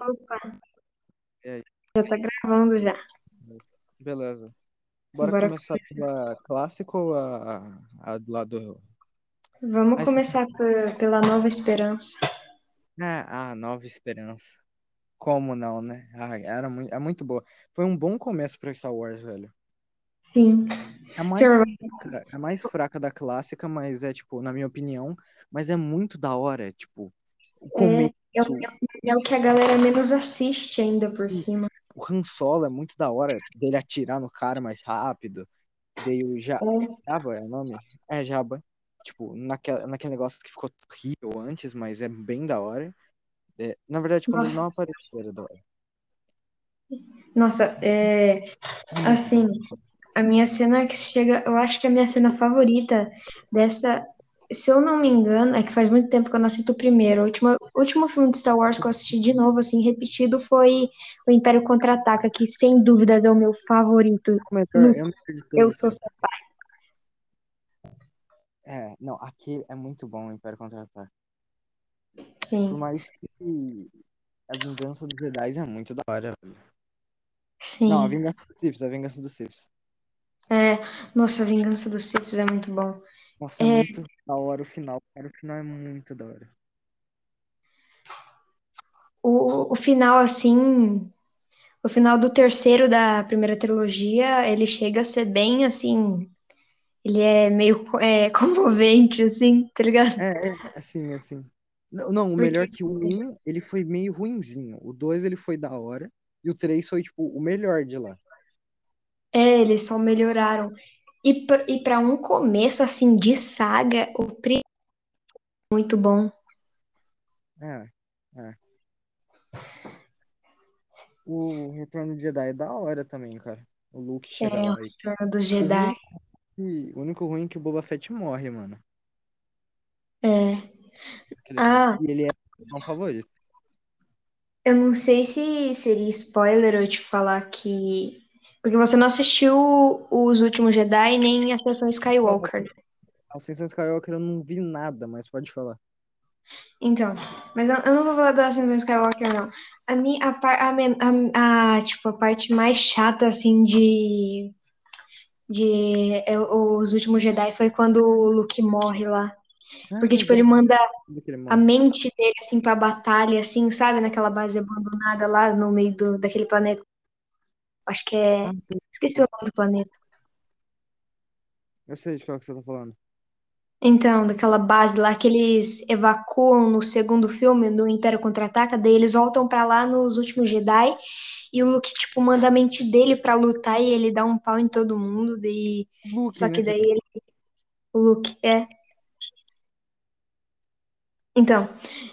Opa, já tá gravando já. Beleza. Bora Bora começar pela clássica ou a, a do lado. Vamos Ah, começar pela Nova Esperança. Ah, ah, Nova Esperança. Como não, né? Ah, era muito, é muito boa. Foi um bom começo pra Star Wars, velho. Sim. É a mais fraca, é a mais fraca da clássica, mas é, tipo, na minha opinião, mas é muito da hora, tipo, o começo, é o, é o que a galera menos assiste ainda por cima. o Han Solo é muito da hora, dele atirar no cara mais rápido, daí o Ja- É, Jabba é o nome? É, Jabba. Tipo, naquela, naquele negócio que ficou horrível antes, mas é bem da hora. É, na verdade, quando Nossa. não apareceu, era da hora. nossa, é, assim, a minha cena que chega, eu acho que a minha cena favorita dessa, se eu não me engano, é que faz muito tempo que eu não assisto o primeiro. O último, o último filme de Star Wars que eu assisti de novo, assim, repetido, foi o Império Contra-Ataca, que sem dúvida é o meu favorito. De Eu todos. sou É, não, aqui é muito bom o Império Contra-Ataque. Por mais que a Vingança dos Jedi é muito da hora, velho. sim. Não, a Vingança dos Sith, a Vingança dos Sith. É, nossa, a Vingança dos Sith é muito bom. Nossa, é É. muito da hora o final, cara. O final é muito da hora. O, o final, assim, o final do terceiro da primeira trilogia, ele chega a ser bem, assim, ele é meio é, comovente, assim, tá ligado? É, é, assim, assim. Não, não, o melhor que o 1, ele foi meio ruinzinho. O 2, ele foi da hora. E o 3 foi, tipo, o melhor de lá. É, eles só melhoraram. E, pra- para um começo, assim, de saga, o primeiro é muito bom. É, é. O Retorno de Jedi é da hora também, cara. O Luke chega É, lá o. Retorno dos Jedi. e O único ruim é que o Boba Fett morre, mano. É. Ah, E ele é o meu favorito. eu não sei se seria spoiler eu te falar que. Porque você não assistiu os últimos Jedi nem a sessão Skywalker. A Ascensão Skywalker eu não vi nada, mas pode falar. Então, mas eu, eu não vou falar da Ascensão Skywalker, não. A minha, a, par- a, a- a, tipo, a parte mais chata, assim, de, de é, Os Últimos Jedi foi quando o Luke morre lá. Porque, Ah, tipo, ele manda daquele a mente dele, assim, pra batalha, assim, sabe? Naquela base abandonada lá no meio do, daquele planeta. Acho que é... Ah, Esqueci o nome do planeta. eu sei de qual que você tá falando. Então, daquela base lá que eles evacuam no segundo filme, no Império Contra-Ataca, daí eles voltam pra lá nos últimos Jedi e o Luke, tipo, manda a mente dele pra lutar e ele dá um pau em todo mundo, daí... Luke, Só que né? daí ele... O Luke, é... Então,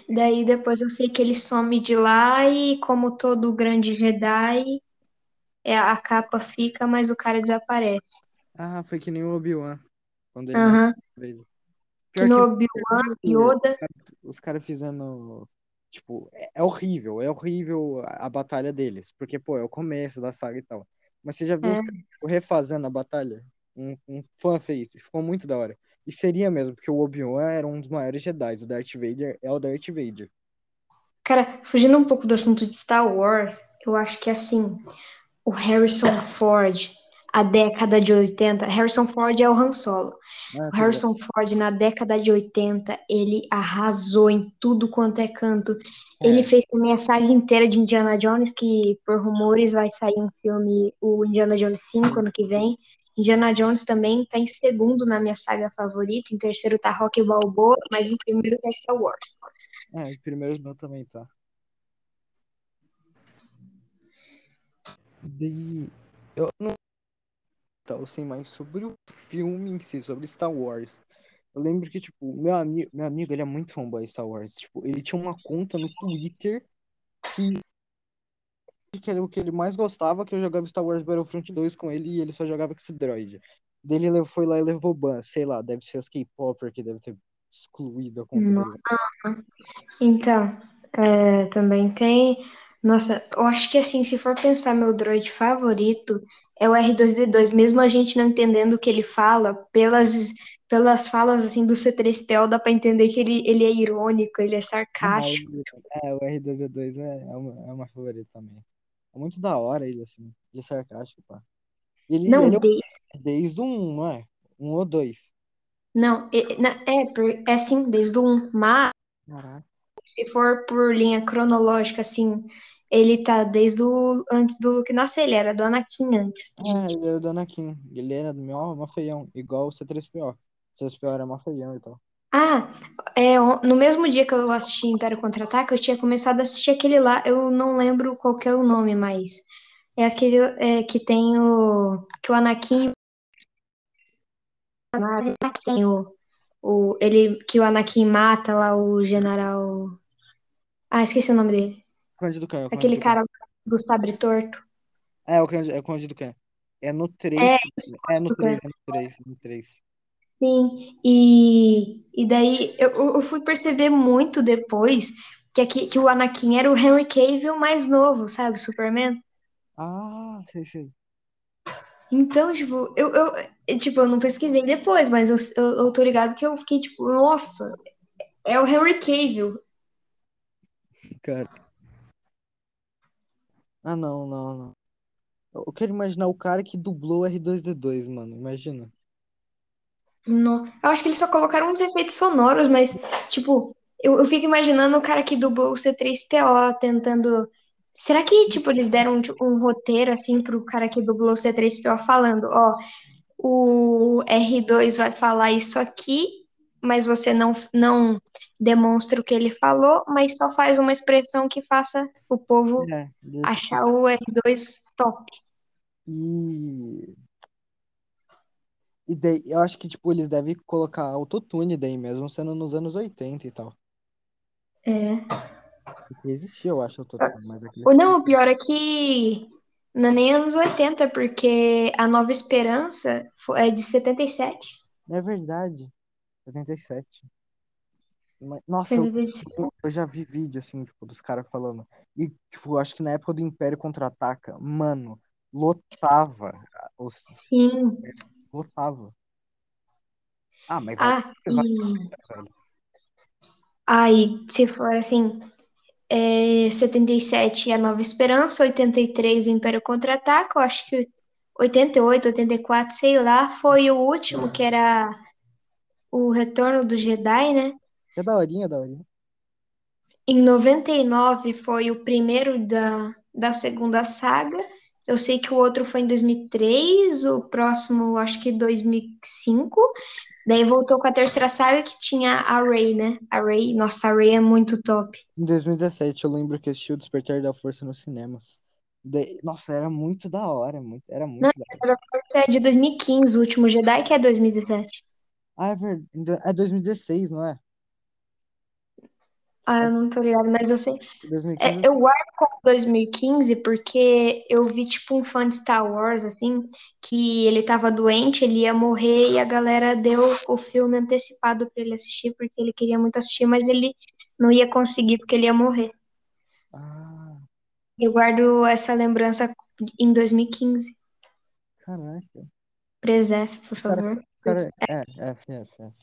daí depois eu sei que ele some de lá e como todo grande Jedi, a capa fica, mas o cara desaparece. Ah, foi que nem o Obi-Wan. Quando ele Aham. matou ele. Que no Obi-Wan, o- Yoda... os caras fazendo. Tipo, é, é horrível, é horrível a, a batalha deles. Porque, pô, é o começo da saga e tal. Mas você já viu os É. caras tipo, refazendo a batalha? Um, um fã fez, ficou muito da hora. E seria mesmo, porque o Obi-Wan era um dos maiores Jedi. O Darth Vader é o Darth Vader. Cara, fugindo um pouco do assunto de Star Wars, eu acho que assim, o Harrison Ford, a década de 80, Harrison Ford é o Han Solo. Ah, O. Harrison Ford, na década de 80, ele arrasou em tudo quanto é canto. Ele É. fez também a saga inteira de Indiana Jones, que por rumores vai sair um filme, o Indiana Jones 5 ano que vem. Indiana Jones também tá em segundo na minha saga favorita, em terceiro tá Rocky Balboa, mas em primeiro tá Star Wars. É, os primeiros meu também tá. Daí, eu não eu sei mais sobre o filme em si, sobre Star Wars. Eu lembro que, tipo, meu amigo, meu amigo, ele é muito fanboy de Star Wars. Tipo, ele tinha uma conta no Twitter que, que era o que ele mais gostava, que eu jogava Star Wars Battlefront 2 com ele e ele só jogava com esse droid. Daí ele foi lá e levou ban, sei lá, deve ser as K-Popper que deve ter excluído a conta dele. Então, é, também tem. Nossa, eu acho que assim, se for pensar meu droid favorito, é o R2D2, mesmo a gente não entendendo o que ele fala, pelas, pelas falas assim do C3PO dá pra entender que ele, ele é irônico, ele é sarcástico. o- É, o R2D2 é, é uma, é uma favorita também. É muito da hora ele, assim. Ele é sarcástico, pá. Ele, Não, ele é de- desde um, não é? Um ou dois. não, é, é, é assim, desde o 1, mas Caraca. Se for por linha cronológica, assim, ele tá desde o antes do Luke nascer, ele era do Anakin antes. É, ele era do Anakin. Ele era do meu mó feião, igual o C3PO. O C3PO era mó feião e tal. Ah, é, no mesmo dia que eu assisti Império Contra-Ataque, eu tinha começado a assistir aquele lá, eu não lembro qual que é o nome, mas é aquele é, que tem o que o Anakin o, o ele que o Anakin mata lá o general. Ah, esqueci o nome dele. Conde do Canhão, Conde Aquele cara do sabre torto. É, o Conde, é o Conde do Canhão. É no 3. É, É no do 3, é no 3, no 3. Sim, e, e daí eu, eu fui perceber muito depois que, aqui, que o Anakin era o Henry Cavill mais novo, sabe, Superman? Ah, sei, sei. Então, tipo, eu, eu, eu, tipo, eu não pesquisei depois, mas eu, eu, eu tô ligado que eu fiquei tipo, nossa, é o Henry Cavill. Cara. Ah, não, não, não. Eu quero imaginar o cara que dublou o R2D2, mano. Imagina. Não, eu acho que eles só colocaram uns efeitos sonoros, mas, tipo, eu, eu fico imaginando o cara que dublou o C3PO tentando. Será que, tipo, eles deram tipo, um roteiro assim pro cara que dublou o C3PO falando, ó, o R2 vai falar isso aqui, mas você não, não demonstra o que ele falou, mas só faz uma expressão que faça o povo É, achar o R2 top. E. E daí, eu acho que, tipo, eles devem colocar autotune daí mesmo, sendo nos anos 80 e tal. É. Porque existia, eu acho, autotune, mas aqueles... Ou não, o pior é que não é nem anos 80, porque a Nova Esperança é de 77. É verdade. 77. Nossa, eu, 77. eu- já vi vídeo, assim, tipo, dos caras falando. E, tipo, acho que na época do Império Contra-Ataca, mano, lotava. Os, Sim. lotava. Ah, mas vai, Ah, vai, e aí, se for assim, é 77 é a Nova Esperança, 83 o Império Contra-Ataca, eu acho que 88, 84, sei lá, foi o último, que era o Retorno do Jedi, né? É daorinha, daorinha. Em 99 foi o primeiro da, da segunda saga. Eu sei que o outro foi em 2003, o próximo acho que 2005. Daí voltou com a terceira saga que tinha a Rey, né? A Rey, nossa, a Rey é muito top. Em 2017, eu lembro que assisti o Despertar da Força nos cinemas. Daí- nossa, era muito da hora, muito, era muito Não, da hora. é de 2015, o último Jedi, que é 2017. Ah, é verdade. É 2016, não é? Ah, eu não tô ligado, mas eu sei. 2015. É, eu guardo como 2015 porque eu vi, tipo, um fã de Star Wars, assim, que ele tava doente, ele ia morrer e a galera deu o filme antecipado pra ele assistir, porque ele queria muito assistir, mas ele não ia conseguir porque ele ia morrer. Ah, Eu guardo essa lembrança em 2015. caraca. Presef, por favor. cara, é, F, F, F.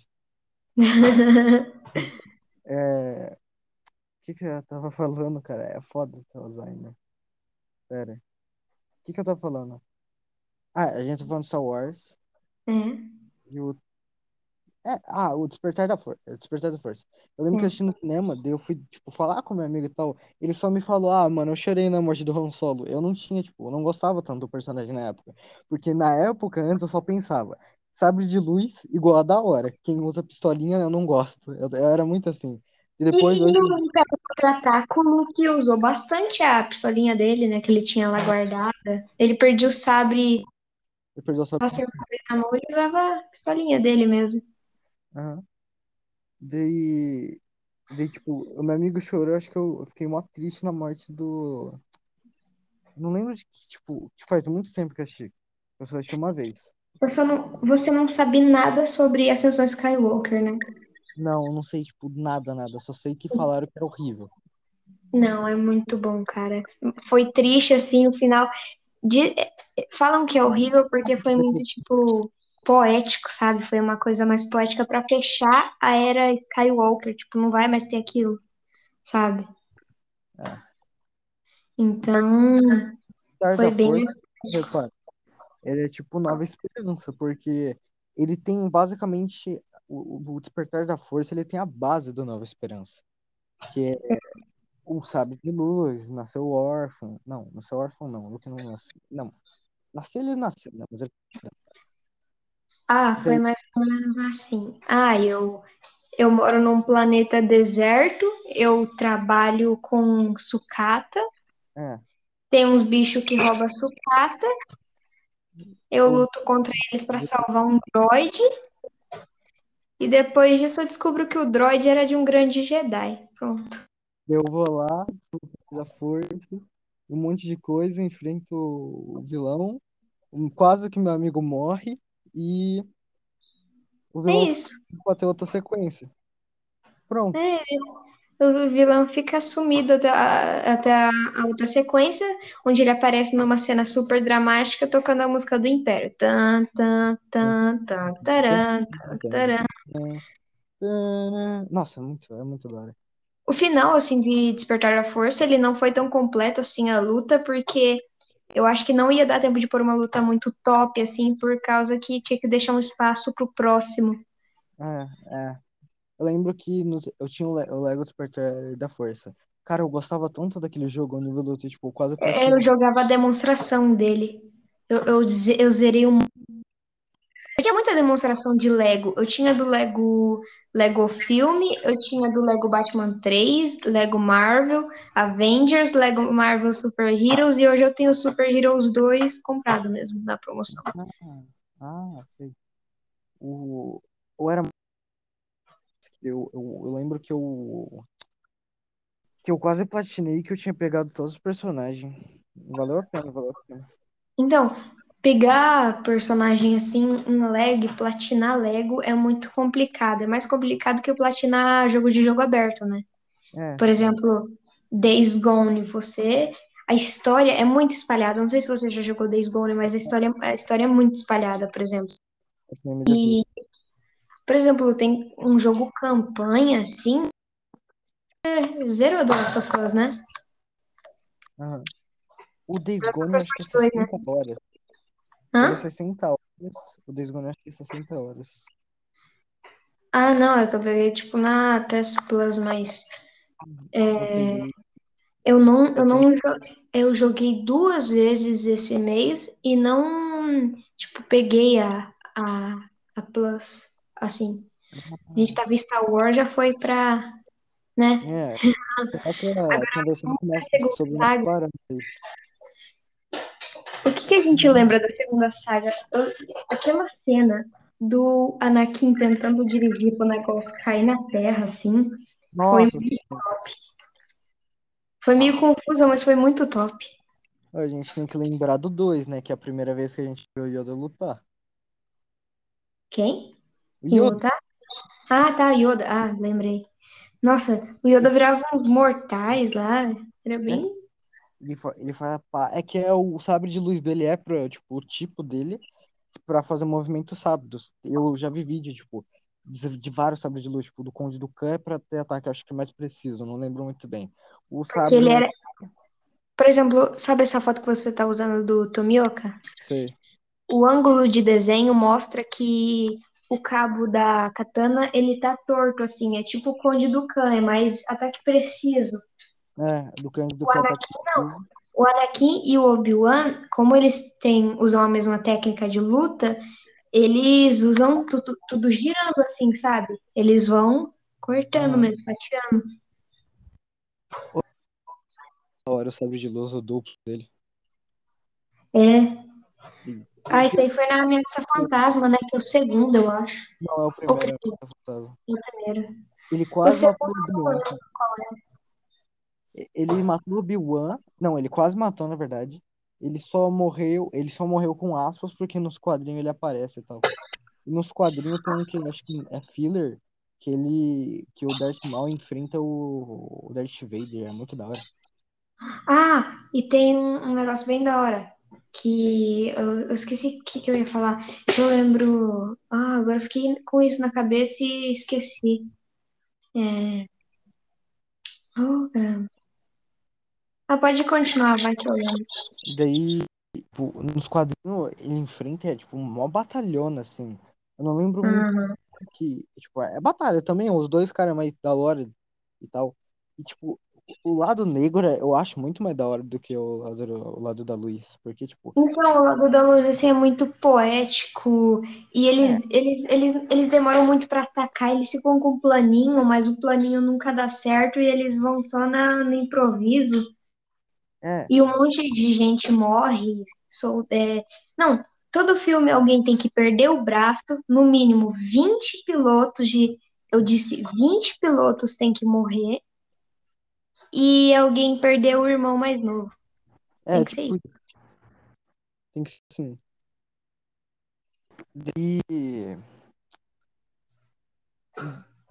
É, o que que eu tava falando, cara? É foda ter Alzheimer. Pera. O que que eu tava falando? Ah, a gente tá falando de Star Wars É, e o... É, ah, o Despertar da Força. Despertar da Força. Eu lembro que eu assisti no cinema, daí eu fui, tipo, falar com meu amigo e tal. Ele só me falou, ah, mano, eu chorei na morte do Han Solo. Eu não tinha, tipo, eu não gostava tanto do personagem na época. Porque na época, antes, eu só pensava, sabre de luz igual a da hora. Quem usa pistolinha, eu não gosto. Eu, eu era muito assim. E E, depois, e hoje, Império Contra-Ataque, o Luke usou bastante a pistolinha dele, né, que ele tinha lá guardada. Ele perdia o sabre, eu perdi a sua... tava sem o sabre na mão, ele usava a pistolinha dele mesmo. Aham. Daí, daí, tipo, o meu amigo chorou, acho que eu, eu fiquei mó triste na morte do... Não lembro de que, tipo, que faz muito tempo que eu assisti. Eu só assisti uma vez. Eu só não, você não sabe nada sobre Ascensão Skywalker, né? Não, não sei, tipo, nada, nada. Só sei que falaram que era horrível. Não, é muito bom, cara. Foi triste, assim, o final. De... Falam que é horrível porque foi muito, tipo, poético, sabe? Foi uma coisa mais poética pra fechar a era Skywalker. Tipo, não vai mais ter aquilo, sabe? É. Então, foi bem. Repara, ele é tipo Nova Esperança, porque ele tem basicamente o, o Despertar da Força, ele tem a base do Nova Esperança, que é o Sábio de Luz, nasceu órfão. Não, nasceu órfão não, Luke não nasceu. Não, nasceu ele nasceu, né? Mas ele... Ah, foi mais ou menos assim. Ah, eu, eu moro num planeta deserto, eu trabalho com sucata, É, tem uns bichos que roubam sucata, eu luto contra eles pra salvar um droid, e depois disso eu descubro que o droid era de um grande Jedi. Pronto. eu vou lá, da Força, um monte de coisa, enfrento o vilão, quase que meu amigo morre, e o É vilão isso. pode ter outra sequência. Pronto. É, o vilão fica sumido até, a, até a outra sequência, onde ele aparece numa cena super dramática tocando a música do Império. Tan, tan, tan, tan, taran, tan, taran. Nossa, é muito, é muito da hora. O final, assim, de Despertar da Força, ele não foi tão completo, assim, a luta, porque eu acho que não ia dar tempo de pôr uma luta muito top, assim, por causa que tinha que deixar um espaço pro próximo. É, é. Eu lembro que no- eu tinha o Le- o Lego Despertar da Força. Cara, eu gostava tanto daquele jogo, o nível do tipo, quase É. Eu jogava a demonstração dele. Eu, eu, eu zerei um. Eu tinha muita demonstração de Lego. Eu tinha do Lego Lego Filme, eu tinha do Lego Batman 3, Lego Marvel, Avengers, Lego Marvel Super Heroes e hoje eu tenho Super Heroes 2 comprado mesmo na promoção. Ah, ah, sei. O, eu era. Eu, eu, eu lembro que eu. Que eu quase platinei que eu tinha pegado todos os personagens. Valeu a pena, valeu a pena. Então, pegar personagem assim em e platinar Lego é muito complicado. É mais complicado que platinar jogo de jogo aberto, né? É, Por exemplo, Days Gone, você. A história é muito espalhada. Não sei se você já jogou Days Gone, mas a história, a história é muito espalhada, por exemplo. depois. Por exemplo, tem um jogo campanha, assim. É Zero The Last of Us, né? Aham. O Days Gone acho que é Part 2, né? 60 horas. É Hã? 60 horas. O Days Gone acho que é 60 horas. Ah, não, é que eu peguei tipo na PS Plus, mas Eu peguei. eu não, Eu não eu joguei duas vezes esse mês e não, tipo, peguei a, a, a Plus, assim. A gente tava em Star Wars, já foi pra, né? É, coloca Agora conversando segunda sobre uma saga. O que que a gente lembra da segunda saga? Eu- aquela cena do Anakin tentando dirigir pro negócio cair na terra, assim, foi, Nossa, foi meio confusa, mas foi muito top. a gente tem que lembrar do 2, né? Que é a primeira vez que a gente viu o Yoda lutar. Quem? O Yoda, Yoda? Ah, tá, Yoda. Ah, lembrei. Nossa, o Yoda virava uns mortais lá. Era bem. Ele, fa- ele faz pá. É que é o sabre de luz dele é pra, tipo, o tipo dele pra fazer movimentos rápidos. Eu já vi vídeo, tipo, de, vários sabres de luz, tipo, do Conde do Khan é pra ter ataque, acho que mais preciso, não lembro muito bem. O sabre, ele era. Por exemplo, sabe essa foto que você tá usando do Tomioka? sei. O ângulo de desenho mostra que o cabo da katana ele tá torto, assim. É tipo o Conde do Khan, é mais ataque preciso. É, do Conde do O Anakin não. O Anakin e o Obi-Wan, como eles têm, usam a mesma técnica de luta, eles usam tudo, tudo girando assim, sabe? Eles vão cortando Aham. mesmo, fatiando. Hora o sabre de luz, o duplo dele. É. Ah, isso aí foi na Ameaça Fantasma, né? Que é o segundo, eu acho. Não, é o primeiro, é primeiro, o fantasma. o primeiro. Ele O quase matou o Obi-Wan. Ele matou o Obi-Wan. Não, ele quase matou, na verdade. Ele só morreu. Ele só morreu com aspas porque nos quadrinhos ele aparece e tal. E nos quadrinhos tem um que acho que é filler. Que ele. Que o Darth Maul enfrenta o, o Darth Vader. É muito da hora. Ah, e tem um, um negócio bem da hora. que eu, eu esqueci o que, que eu ia falar. Eu lembro. Ah, agora fiquei com isso na cabeça e esqueci. É. Oh, caramba. Ah, pode continuar, vai que eu lembro. Daí, tipo, nos quadrinhos ele enfrenta, é, tipo, uma batalhona, assim. Eu não lembro muito Uhum. que, tipo, é batalha também, os dois caras mais da hora e tal. E, tipo, o lado negro é- eu acho muito mais da hora do que o lado, o lado da luz. Porque, tipo, Então, o lado da luz assim, é muito poético e é, eles, eles, eles, eles demoram muito para atacar, eles ficam com um planinho, mas o planinho nunca dá certo e eles vão só na, no improviso. É, E um monte de gente morre. Sou, é... Não, todo filme alguém tem que perder o braço, no mínimo 20 pilotos de. Eu disse 20 pilotos tem que morrer e alguém perder o irmão mais novo. Tem é, que ser tipo, isso. tem que ser assim. Daí,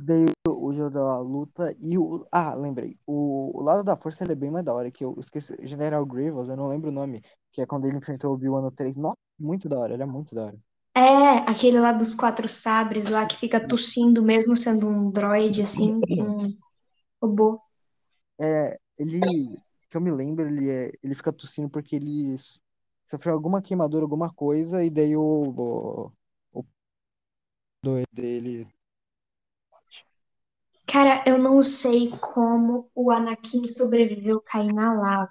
daí o jogo da luta e o. Ah, lembrei. O, o lado da força ele é bem mais da hora, que eu esqueci. General Grievous, eu não lembro o nome, que é quando ele enfrentou o Obi-Wan no 3. Nossa, muito da hora, ele é muito da hora. É, aquele lá dos quatro sabres lá que fica tossindo mesmo sendo um droide, assim, um robô. É, ele, que eu me lembro, ele, é, ele fica tossindo porque ele sofreu alguma queimadura, alguma coisa, e daí o, o, o doido dele. Cara, eu não sei como o Anakin sobreviveu cair na lava.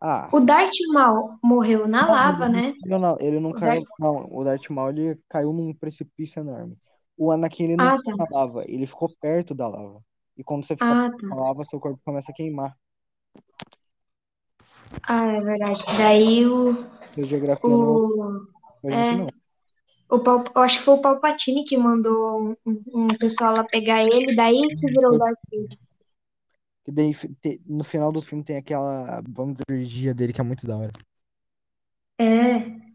Ah, O Darth Maul morreu na não, lava, ele né? não, não, ele não O Darth... caiu. Não, o Darth Maul ele caiu num precipício enorme. O Anakin ele não Ah, caiu tá. na lava, ele ficou perto da lava. E quando você fica Ah, perto da tá. lava, seu corpo começa a queimar. Ah, é verdade. Daí o, não o, gente é, não. O Pal- eu acho que foi o Palpatine que mandou um, um- pessoal lá pegar ele, daí que virou o Darth Vader. E daí no final do filme tem aquela, vamos dizer, energia dele que é muito da hora. É.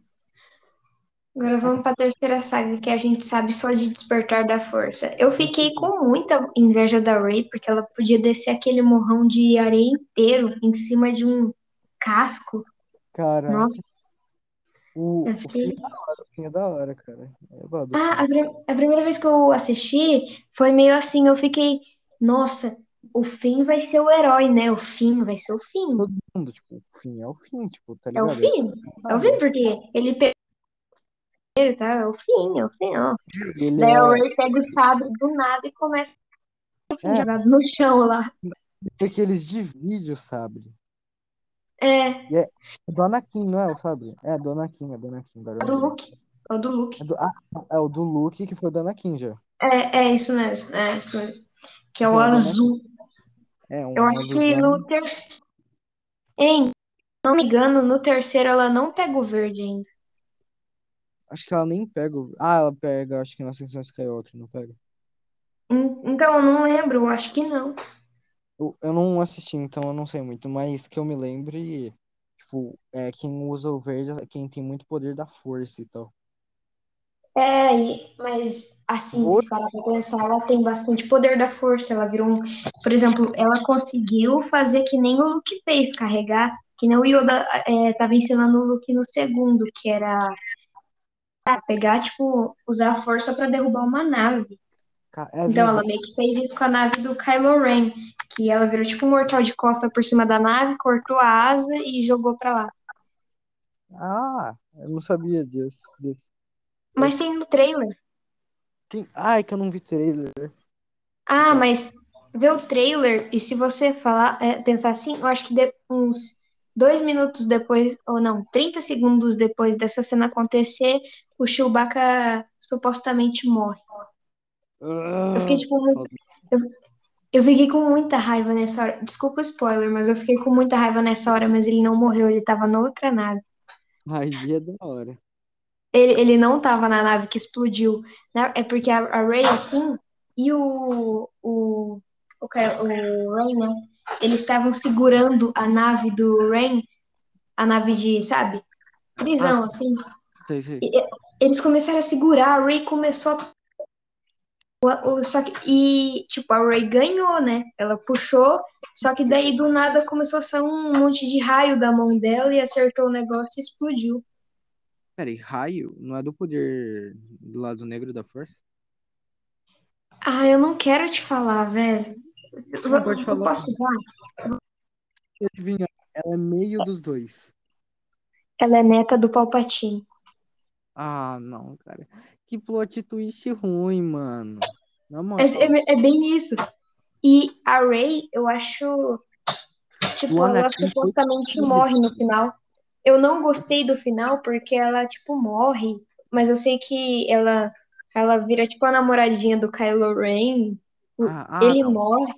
Agora vamos para a terceira saga, que a gente sabe só de Despertar da Força. Eu fiquei com muita inveja da Rey, porque ela podia descer aquele morrão de areia inteiro em cima de um casco. Cara, Nossa, o, eu o fim fiquei... é da hora, o fim é da hora, cara. Eu Ah, fim. a, a primeira vez que eu assisti foi meio assim, eu fiquei, nossa, o Finn vai ser o herói, né? O Finn vai ser o Finn. Todo mundo, tipo, o fim é o fim, tipo, tá É o ligado? É o. Finn, porque ele pegou, tá? É o Finn, é o Finn, ó. Ele Daí é, Rey pega o sabre do nada e começa a é, jogado no chão lá. porque eles dividem o sabre. É, E é do Anakin, não é o sabre? É do Anakin, é do Anakin, eu o do. Luke. É o do Luke. É, do, ah, é o do Luke, que foi do Anakin já. É, é isso mesmo, é isso mesmo. Que é o É azul. É, Eu um acho que no terceiro. Hein, não me engano, no terceiro ela não pega o verde ainda. Acho que ela nem pega. o- Ah, ela pega, acho que na Ascensão Skywalker, não pega. Hum, Então, eu não lembro, eu acho que não. Eu, eu não assisti, então eu não sei muito, mas que eu me lembre, tipo, é quem usa o verde é quem tem muito poder da força e tal. É, e- mas assim, se parar pra pensar, ela tem bastante poder da força. Ela virou um. Por exemplo, ela conseguiu fazer que nem o Luke fez, carregar, que nem o Yoda é, tava ensinando o Luke no segundo, que era ah, pegar, tipo, usar a força pra derrubar uma nave. É Então ela meio que fez isso com a nave do Kylo Ren, que ela virou tipo um mortal de costa por cima da nave, cortou a asa e jogou pra lá. Ah, eu não sabia disso. disso. Mas tem no trailer. Tem... Ah, é que eu não vi trailer. Ah, Então, mas vê o trailer e se você falar, é, pensar assim, eu acho que de- uns dois minutos depois, ou não, 30 segundos depois dessa cena acontecer, o Chewbacca supostamente morre. Eu fiquei ah, tipo muito, eu, eu fiquei com muita raiva nessa hora. Desculpa o spoiler, mas eu fiquei com muita raiva nessa hora, mas ele não morreu, ele tava na outra nave. Aí é da hora. Ele, ele não tava na nave que explodiu. né? É porque a, a Rey, assim, e o, o, o, cara- o Rey, né? Eles estavam segurando a nave do Rain, a nave de, sabe? Prisão, Ah, assim. sei, sei. E- eles começaram a segurar, a Rey começou a. o- o- Só que, e, tipo, a Rey ganhou, né? Ela puxou, Só que daí do nada começou a sair um monte de raio da mão dela e acertou o negócio e explodiu. Peraí, raio não é do poder do lado negro da força? Ah, eu não quero te falar, velho. Não, pode falar. posso dar? Adivinha, ela é meio dos dois. Ela é neta do Palpatine. Ah, não, cara. Que plot twist ruim, mano. É, é- é bem isso. E a Rey, eu acho. Tipo, O ela foi supostamente destruído. morre no final. Eu não gostei do final porque ela, tipo, morre. Mas eu sei que ela, ela vira, tipo, a namoradinha do Kylo Ren. Ah, ah, ele não. morre.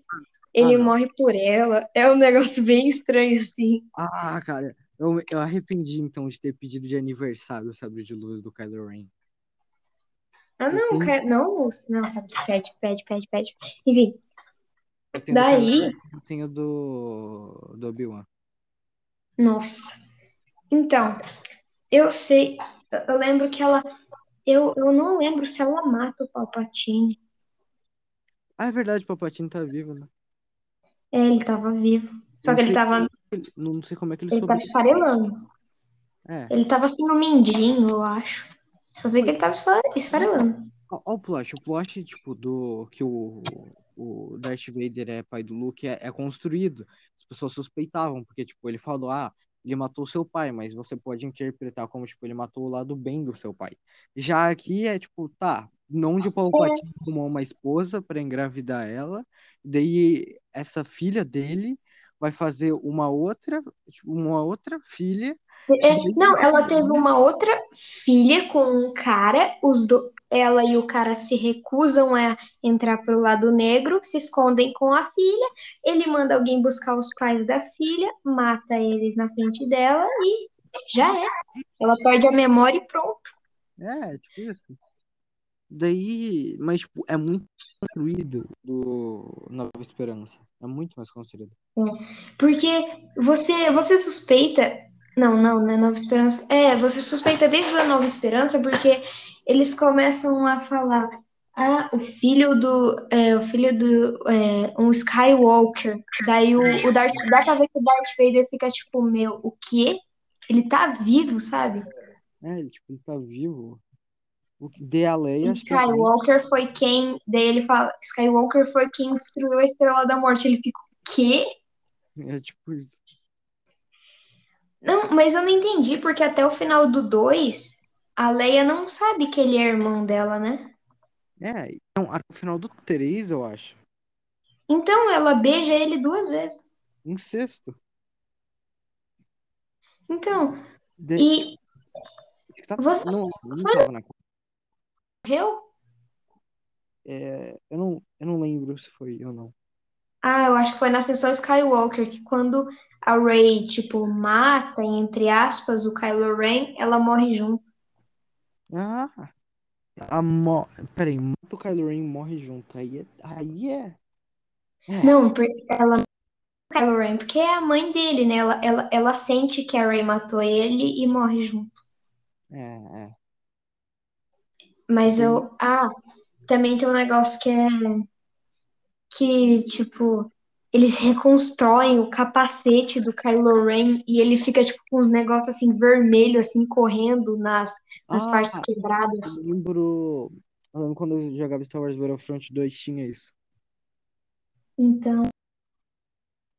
Ele não. morre por ela. É um negócio bem estranho, assim. Ah, cara. Eu, eu arrependi, então, de ter pedido de aniversário o sabre de luz do Kylo Ren. Ah, não, tenho- cara, não, não, sabe? Pede, pede, pede, pede. Enfim, Eu do daí, Ren, eu tenho do, do Obi-Wan. nossa. Então, eu sei, eu- lembro que ela. Eu, eu não lembro se ela mata o Palpatine. Ah, é verdade, o Palpatine tá vivo, né? É, ele tava vivo. Só Não que ele tava, ele- não sei como é que ele ele tava sobreviveu. esfarelando. É. Ele tava assim no mindinho, eu acho. Só sei que ele tava esfa- esfarelando. Ó o plot. O plot, tipo, do que o, o Darth Vader é pai do Luke é, é construído. As pessoas suspeitavam, porque, tipo, ele falou, ah, ele matou seu pai, mas você pode interpretar como, tipo, ele matou o lado bem do seu pai. Já aqui é, tipo, tá, onde o Palpatine arrumou uma esposa pra engravidar ela, daí essa filha dele vai fazer uma outra, uma outra filha. É, não, ela teve uma outra filha com um cara, os do, ela e o cara se recusam a entrar pro lado negro, se escondem com a filha, ele manda alguém buscar os pais da filha, mata eles na frente dela e já é. Ela perde a memória e pronto. É, tipo isso. Daí, mas tipo, é muito construído do Nova Esperança. É muito mais construído. Porque você, você suspeita. Não, não, não é Nova Esperança. É, você suspeita desde a Nova Esperança porque eles começam a falar. Ah, o filho do. É, o filho do. É, um Skywalker. Daí o, o Darth. Dá pra ver que o Darth Vader fica tipo, meu, o quê? Ele tá vivo, sabe? É, tipo, ele tá vivo. O que de a acho que é Skywalker foi quem. Daí ele fala. Skywalker foi quem destruiu a Estrela da Morte. Ele fica, quê? é tipo isso. Não, mas eu não entendi, porque até o final do 2, a Leia não sabe que ele é irmão dela, né? É, então, até o final do 3, eu acho. Então ela beija ele duas vezes. Sexto. Então, De... e tava- você- Não, não tava na morreu? é, eu não, eu não lembro se foi ou não. Ah, eu acho que foi na sessão Skywalker, que quando a Rey, tipo, mata, entre aspas, o Kylo Ren, ela morre junto. Ah! A mo... Peraí, mata o Kylo Ren e morre junto. Aí é. Aí é. é. Não, porque ela o Kylo Ren, porque é a mãe dele, né? Ela, ela, ela sente que a Rey matou ele e morre junto. É, é. Mas eu. Ah, também tem um negócio que é. Que, tipo, eles reconstroem o capacete do Kylo Ren e ele fica, tipo, com uns negócios assim, vermelho, assim, correndo nas, nas Ah, partes quebradas. Eu lembro. Eu lembro quando eu jogava Star Wars Battlefront 2 tinha isso. Então.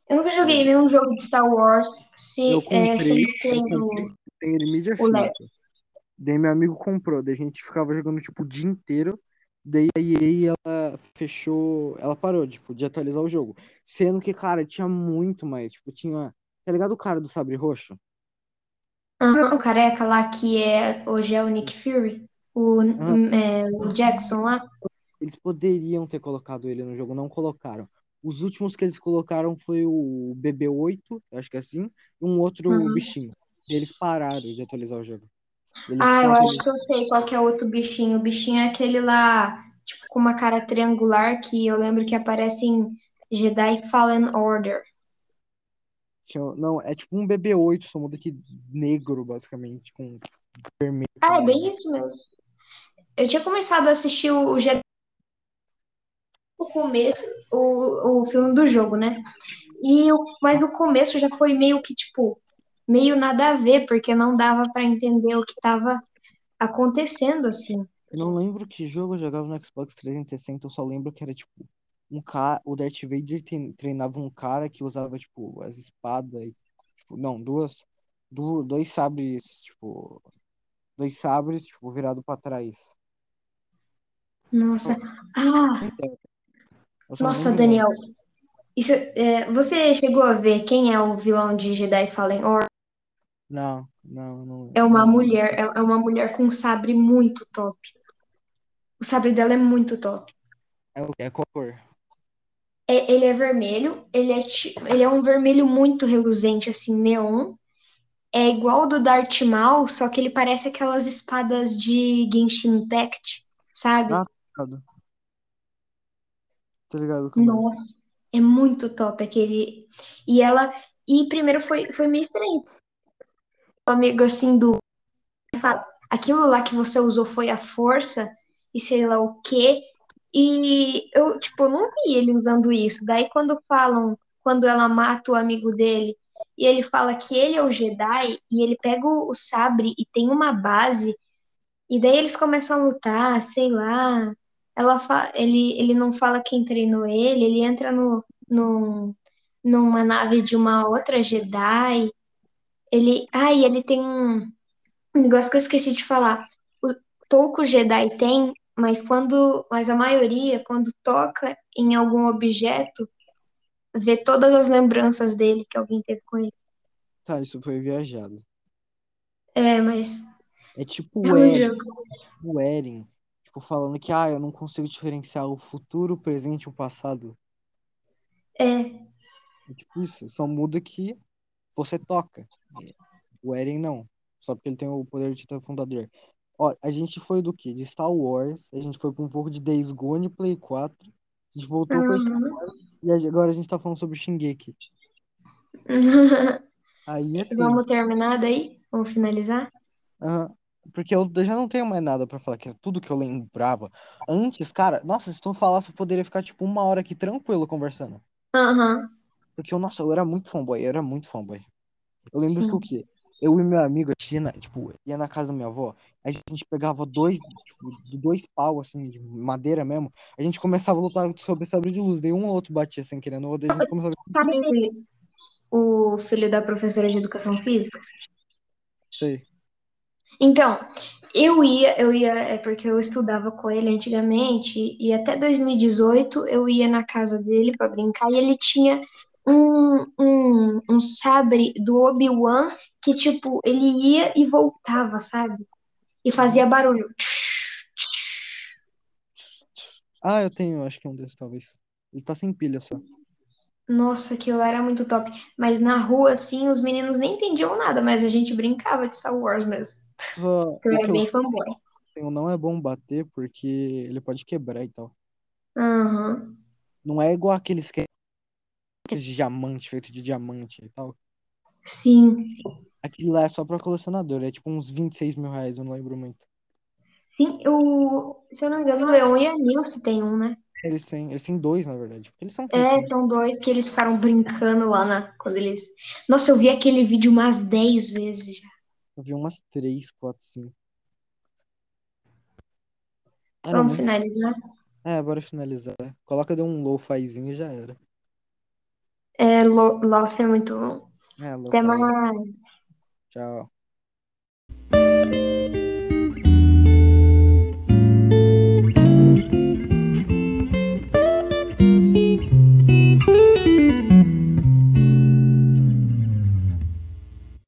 Eu nunca joguei nenhum jogo de Star Wars. Se, Eu é, comprei, se eu tem o- comprei, ele mídia física. Daí meu amigo comprou, daí a gente ficava jogando tipo o dia inteiro. Daí a EA ela fechou, ela parou tipo, de atualizar o jogo. Sendo que, cara, tinha muito mais. Tipo, tinha. Tá ligado o cara do Sabre Roxo? Aham, o careca lá que é, hoje é o Nick Fury. O, Aham. é, o Jackson lá. Eles poderiam ter colocado ele no jogo, não colocaram. Os últimos que eles colocaram foi o BB-8, eu acho que é assim, e um outro Uhum. bichinho. E eles pararam de atualizar o jogo. Eles Ah, eu acho que eu sei qual que é o outro bichinho. O bichinho é aquele lá, tipo, com uma cara triangular que eu lembro que aparece em Jedi Fallen Order. Não, é tipo um BB-8, só muda que negro, basicamente, com vermelho. Ah, é bem isso mesmo. Eu tinha começado a assistir o o Jedi no começo, o, o filme do jogo, né? E, o- mas no começo já foi meio que, tipo, meio nada a ver, porque não dava pra entender o que tava acontecendo, assim. Eu não lembro que jogo eu jogava no Xbox 360, eu só lembro que era tipo um cara, o Darth Vader tre- treinava um cara que usava tipo as espadas, tipo, não, duas, du- dois sabres, tipo, dois sabres, tipo, virado pra trás. Nossa. Ah, Eu só não nossa. Daniel. Isso, é, você chegou a ver quem é o vilão de Jedi Fallen Order? Não, não, não, É uma mulher, é é uma mulher com um sabre muito top. O sabre dela é muito top. É, é qual cor? É- ele é vermelho, ele é, ele é um vermelho muito reluzente, assim, neon. É igual ao do Darth Maul, só que ele parece aquelas espadas de Genshin Impact, sabe? Ah, tá ligado. Tá ligado é. Nossa, é muito top aquele. E ela. E primeiro foi, foi meio estranho. Amigo assim do. Aquilo lá que você usou foi a força, e sei lá o quê. E eu, tipo, não vi ele usando isso. Daí quando falam, quando ela mata o amigo dele, e ele fala que ele é o Jedi, e ele pega o sabre e tem uma base, e daí eles começam a lutar, sei lá. Ela fa... ele, ele não fala quem treinou ele, ele entra no, no, numa nave de uma outra Jedi. Ele. Ah, e ele tem um negócio que eu esqueci de falar. O, poucos Jedi tem, mas quando. Mas a maioria, quando toca em algum objeto, vê todas as lembranças dele que alguém teve com ele. Tá, isso foi viajado. É, mas É tipo é o Eren, o Eren, tipo, falando que, ah, eu não consigo diferenciar o futuro, o presente e o passado. É, É tipo isso, só muda que você toca. O Eren não, só porque ele tem o poder de titã fundador. Ó, a gente foi do quê? De Star Wars, a gente foi com um pouco de Days Gone, Play 4, a gente voltou pra Star uhum. Wars, e agora a gente tá falando sobre Shingeki. Aí é. Vamos terminar daí? Vamos finalizar? Aham. Porque eu já não tenho mais nada pra falar, que é tudo que eu lembrava. Antes, cara, nossa, se tu falasse, eu poderia ficar tipo uma hora aqui tranquilo conversando. Aham, Porque eu, nossa, eu era muito fanboy, eu era muito fanboy. Eu lembro que sim. o quê? Eu e meu amigo, a gente ia na, tipo, ia na casa da minha avó, a gente pegava dois, tipo, dois pau, assim, de madeira mesmo, a gente começava a lutar sobre sabre de luz, daí um ou outro batia sem querer no outro, a gente começava a... Sabe o filho da professora de educação física? Sei. Então, eu ia, eu ia, é porque eu estudava com ele antigamente, e até 2018 eu ia na casa dele pra brincar, e ele tinha um, um, um sabre do Obi-Wan que, tipo, ele ia e voltava, sabe? E fazia barulho. Ah, eu tenho, acho que um desses, talvez. Ele tá sem pilha só. Nossa, aquilo era muito top. Mas na rua, assim, os meninos nem entendiam nada, mas a gente brincava de Star Wars mesmo. Só, Eu era que eu bem fanboy. não é bom bater, porque ele pode quebrar e tal. Aham. Não é igual aqueles que de diamante, feito de diamante e tal. Sim. Aquele lá é só pra colecionador, é tipo uns 26 mil reais, eu não lembro muito. Sim, eu, se eu não me engano, o Leon e a Nilce tem um, né? Eles têm, eles têm dois, na verdade. Eles são É, né? são dois que eles ficaram brincando lá na, quando eles. Nossa, eu vi aquele vídeo umas 10 vezes já. Eu vi umas 3, 4, 5. Era Vamos muito. finalizar. É, bora finalizar. Coloca de um lo-fizinho e já era. É, Lo- Lost é muito bom. É, Até mais. Tchau.